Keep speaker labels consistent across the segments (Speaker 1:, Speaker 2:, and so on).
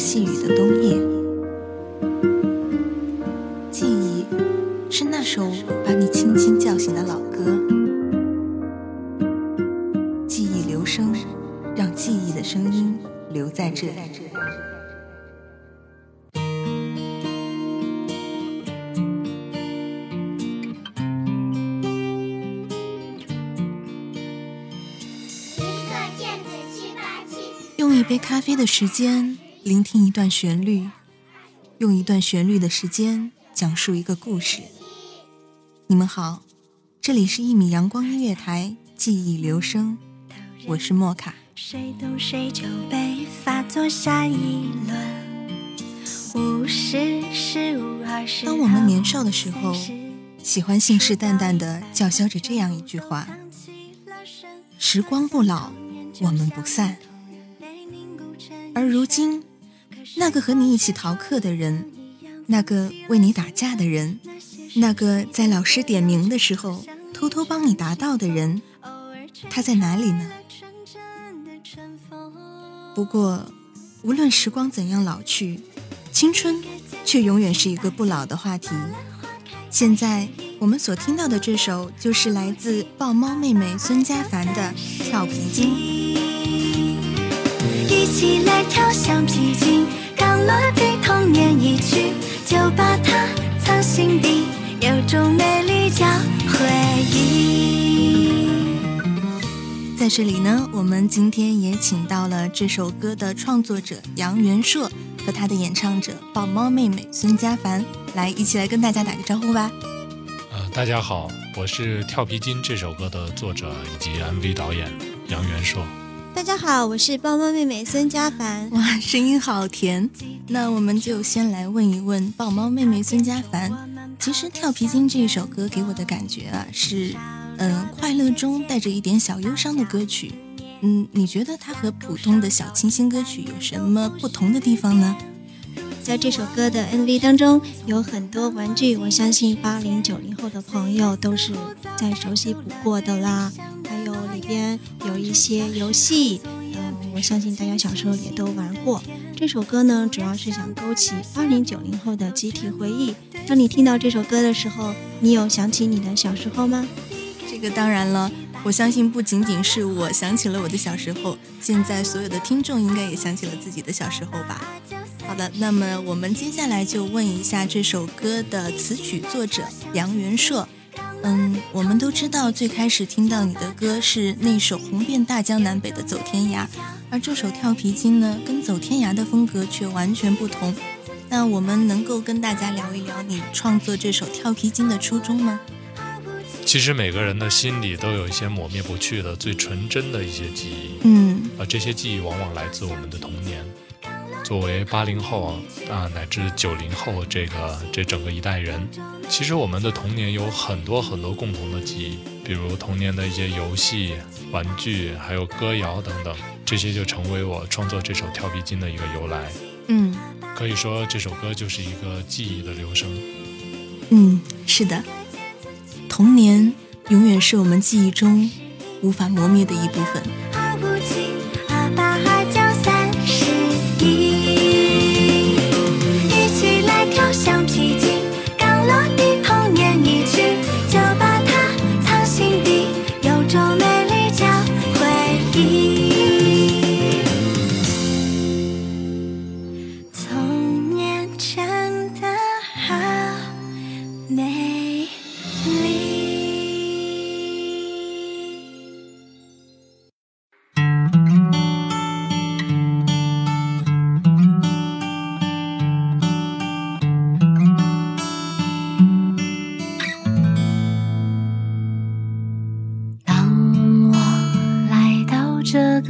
Speaker 1: 细雨的冬夜，记忆是那首把你轻轻叫醒的老歌，记忆留声，让记忆的声音留在这里。用一杯咖啡的时间聆听一段旋律，用一段旋律的时间讲述一个故事。你们好，这里是一米阳光音乐台记忆留声，我是莫卡。
Speaker 2: 谁懂谁就被发作下一轮。二十。
Speaker 1: 当我们年少的时候，喜欢信誓旦旦地叫嚣着这样一句话：时光不老，我们不散。而如今，那个和你一起逃课的人，那个为你打架的人，那个在老师点名的时候偷偷帮你答到的人，他在哪里呢？不过，无论时光怎样老去，青春却永远是一个不老的话题。现在我们所听到的这首，就是来自豹猫妹妹孙佳凡的《跳皮筋》。
Speaker 2: 一起来跳橡皮筋，刚落地童年一去，就把它藏心底，有种美丽叫回忆。
Speaker 1: 在这里呢，我们今天也请到了这首歌的创作者杨元硕和他的演唱者豹猫妹妹孙佳凡，来一起来跟大家打个招呼吧。
Speaker 3: 呃，大家好，我是《跳皮筋》这首歌的作者以及 MV 导演杨元硕。
Speaker 4: 大家好，我是豹猫妹妹孙佳凡。
Speaker 1: 哇，声音好甜！那我们就先来问一问豹猫妹妹孙佳凡。其实《跳皮筋》这一首歌给我的感觉啊，是嗯快乐中带着一点小忧伤的歌曲。嗯，你觉得它和普通的小清新歌曲有什么不同的地方呢？
Speaker 4: 在这首歌的 MV 当中有很多玩具，我相信八零九零后的朋友都是再熟悉不过的啦。边有一些游戏，嗯，我相信大家小时候也都玩过。这首歌呢，主要是想勾起八零九零后的集体回忆。当你听到这首歌的时候，你有想起你的小时候吗？
Speaker 1: 这个当然了，我相信不仅仅是我想起了我的小时候，现在所有的听众应该也想起了自己的小时候吧。好的，那么我们接下来就问一下这首歌的词曲作者杨元硕。嗯，我们都知道，最开始听到你的歌是那首红遍大江南北的《走天涯》，而这首《跳皮筋》呢，跟《走天涯》的风格却完全不同。那我们能够跟大家聊一聊你创作这首《跳皮筋》的初衷吗？
Speaker 3: 其实每个人的心里都有一些抹灭不去的、最纯真的一些记忆，
Speaker 1: 嗯，
Speaker 3: 而这些记忆往往来自我们的童年。作为八零后啊，乃至九零后这个这整个一代人，其实我们的童年有很多很多共同的记忆，比如童年的一些游戏、玩具，还有歌谣等等，这些就成为我创作这首《跳皮筋》的一个由来。
Speaker 1: 嗯，
Speaker 3: 可以说这首歌就是一个记忆的留声。
Speaker 1: 嗯，是的，童年永远是我们记忆中无法磨灭的一部分。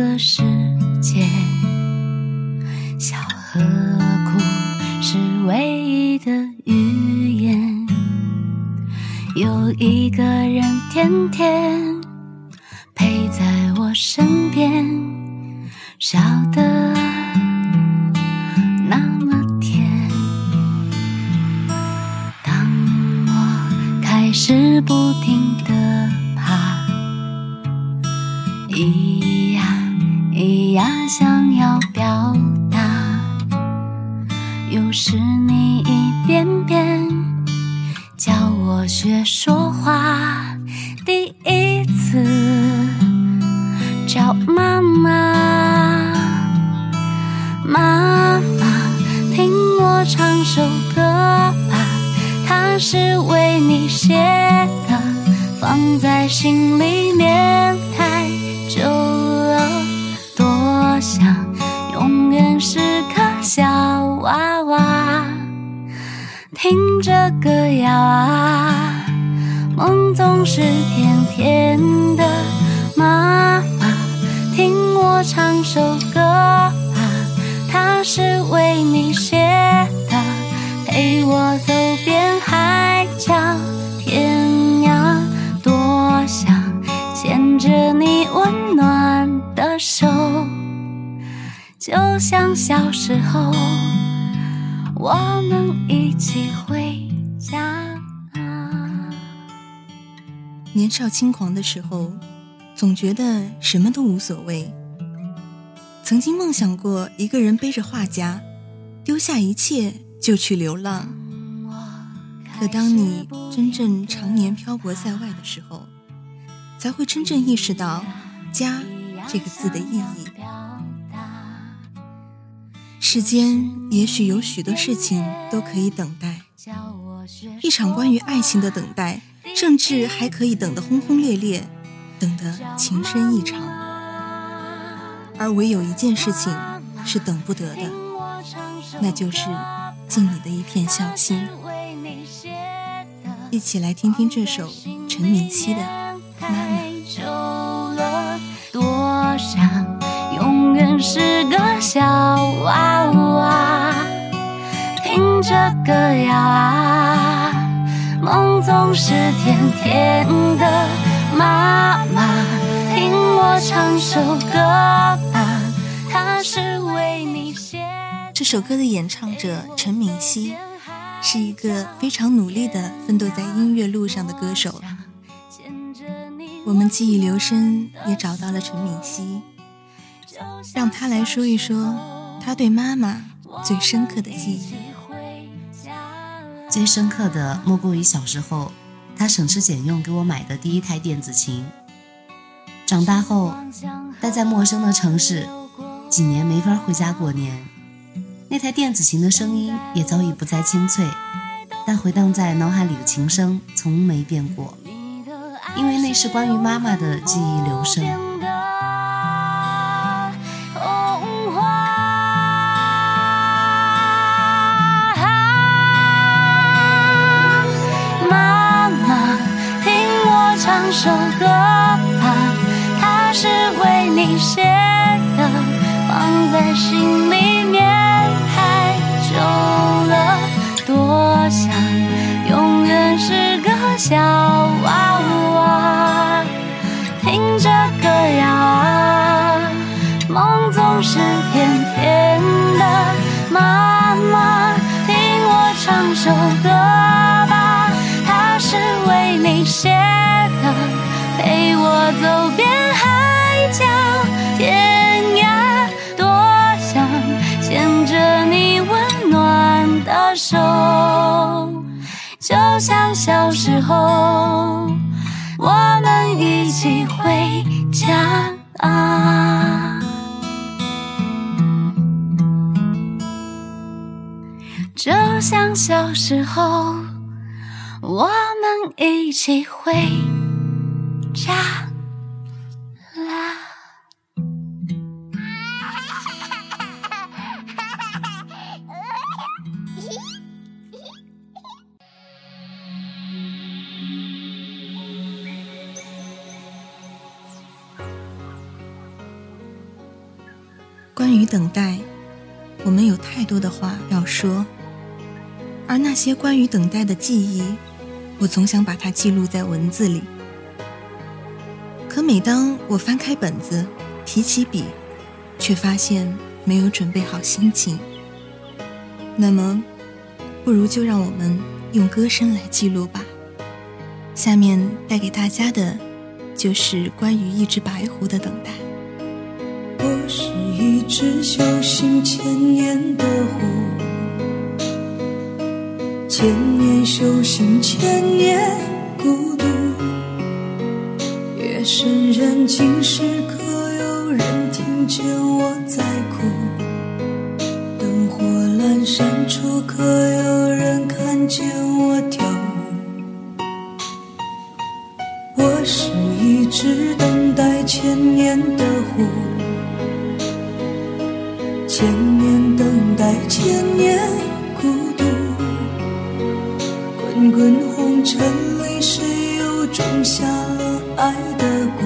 Speaker 2: 的世界，笑和哭是唯一的语言。有一个人天天陪在我身边，笑得那么甜。当我开始不停地爬，一，想要表达，有时你一遍遍教我学说话，第一次叫妈妈，妈妈，听我唱首歌吧，它是为你写的，放在心里。听着歌谣啊，梦总是甜甜的。妈妈，听我唱首歌吧，它是为你写的，陪我走遍海角天涯。多想牵着你温暖的手，就像小时候。我们一起回
Speaker 1: 年少轻狂的时候，总觉得什么都无所谓。曾经梦想过一个人背着画夹，丢下一切就去流浪。可当你真正常年漂泊在外的时候，才会真正意识到“家”这个字的意义。世间也许有许多事情都可以等待，一场关于爱情的等待，甚至还可以等得轰轰烈烈，等得情深意长。而唯有一件事情是等不得的，那就是尽你的一片孝心。一起来听听这首陈敏熙的《妈妈》。
Speaker 2: 多想永远是个小娃娃，听着歌谣啊，梦总是甜甜的。妈妈，听我唱首歌吧，
Speaker 1: 这首歌的演唱者陈敏熙是一个非常努力的奋斗在音乐路上的歌手。我们记忆留声也找到了陈敏熙，让他来说一说他对妈妈最深刻的记忆。
Speaker 5: 最深刻的莫过于小时候，他省吃俭用给我买的第一台电子琴。长大后，待在陌生的城市，几年没法回家过年，那台电子琴的声音也早已不再清脆，但回荡在脑海里的琴声从没变过，因为那是关于妈妈的记忆留声。
Speaker 2: 就像小时候，我们一起回家啊。就像小时候，我们一起回家
Speaker 1: 关于等待，我们有太多的话要说，而那些关于等待的记忆，我总想把它记录在文字里。可每当我翻开本子，提起笔，却发现没有准备好心情。那么，不如就让我们用歌声来记录吧。下面带给大家的，就是关于一只白狐的等待。
Speaker 6: 我是只修行千年的狐，千年修行千年孤独。夜深人静时，可有人听见我在哭？灯火阑珊处，可有人看见我跳舞？我是一只等待千年的狐，千年等待，千年孤独。滚滚红尘里，谁又种下了爱的蛊？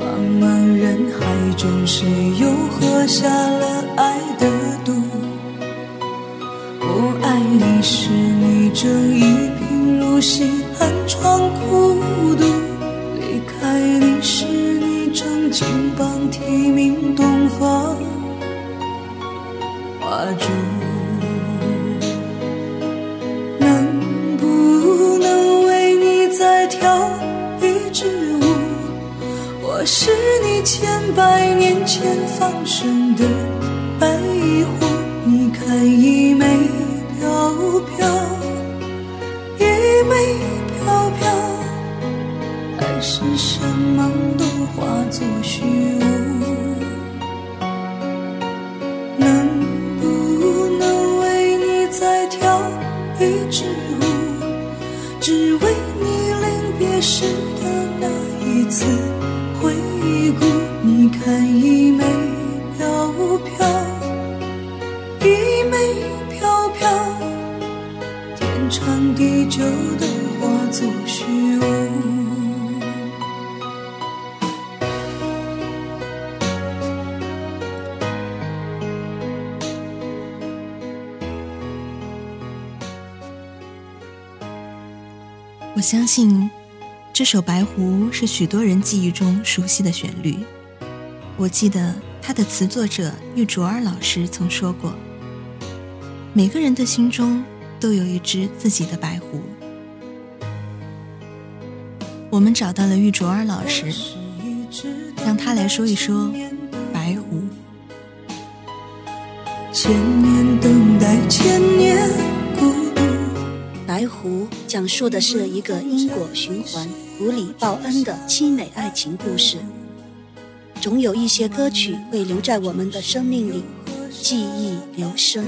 Speaker 6: 茫茫人海中，谁又喝下了爱的毒？我爱你时，你正一贫如洗，寒窗苦读；离开你时，你正金榜题名，东方花烛。能不能为你再跳一支舞？我是你千百年前放生的白狐，你看一枚
Speaker 1: 我相信，这首《白狐》是许多人记忆中熟悉的旋律。我记得它的词作者玉卓尔老师曾说过：“每个人的心中都有一只自己的白狐。”我们找到了玉卓尔老师，让他来说一说白狐。
Speaker 6: 千年等待，千年。
Speaker 7: 白狐讲述的是一个因果循环、狐狸报恩的凄美爱情故事。总有一些歌曲会留在我们的生命里，记忆留声。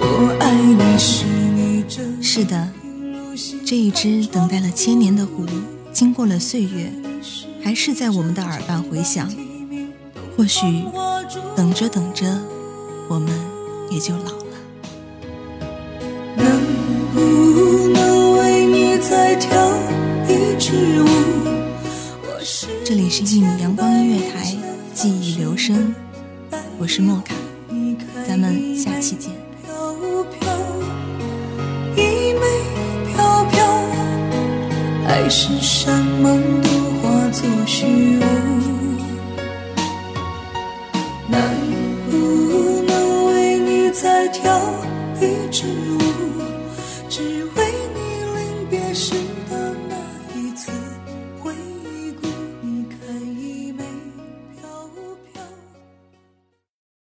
Speaker 6: 我爱你时，你
Speaker 1: 是的，这一只等待了千年的狐，经过了岁月，还是在我们的耳畔回响。或许等着等着，我们也就老了。里是一米阳光音乐台，记忆留声，我是莫卡，咱们下期见。
Speaker 6: 飘飘，一枚飘飘，海誓山盟都化作虚无。能不能为你再跳？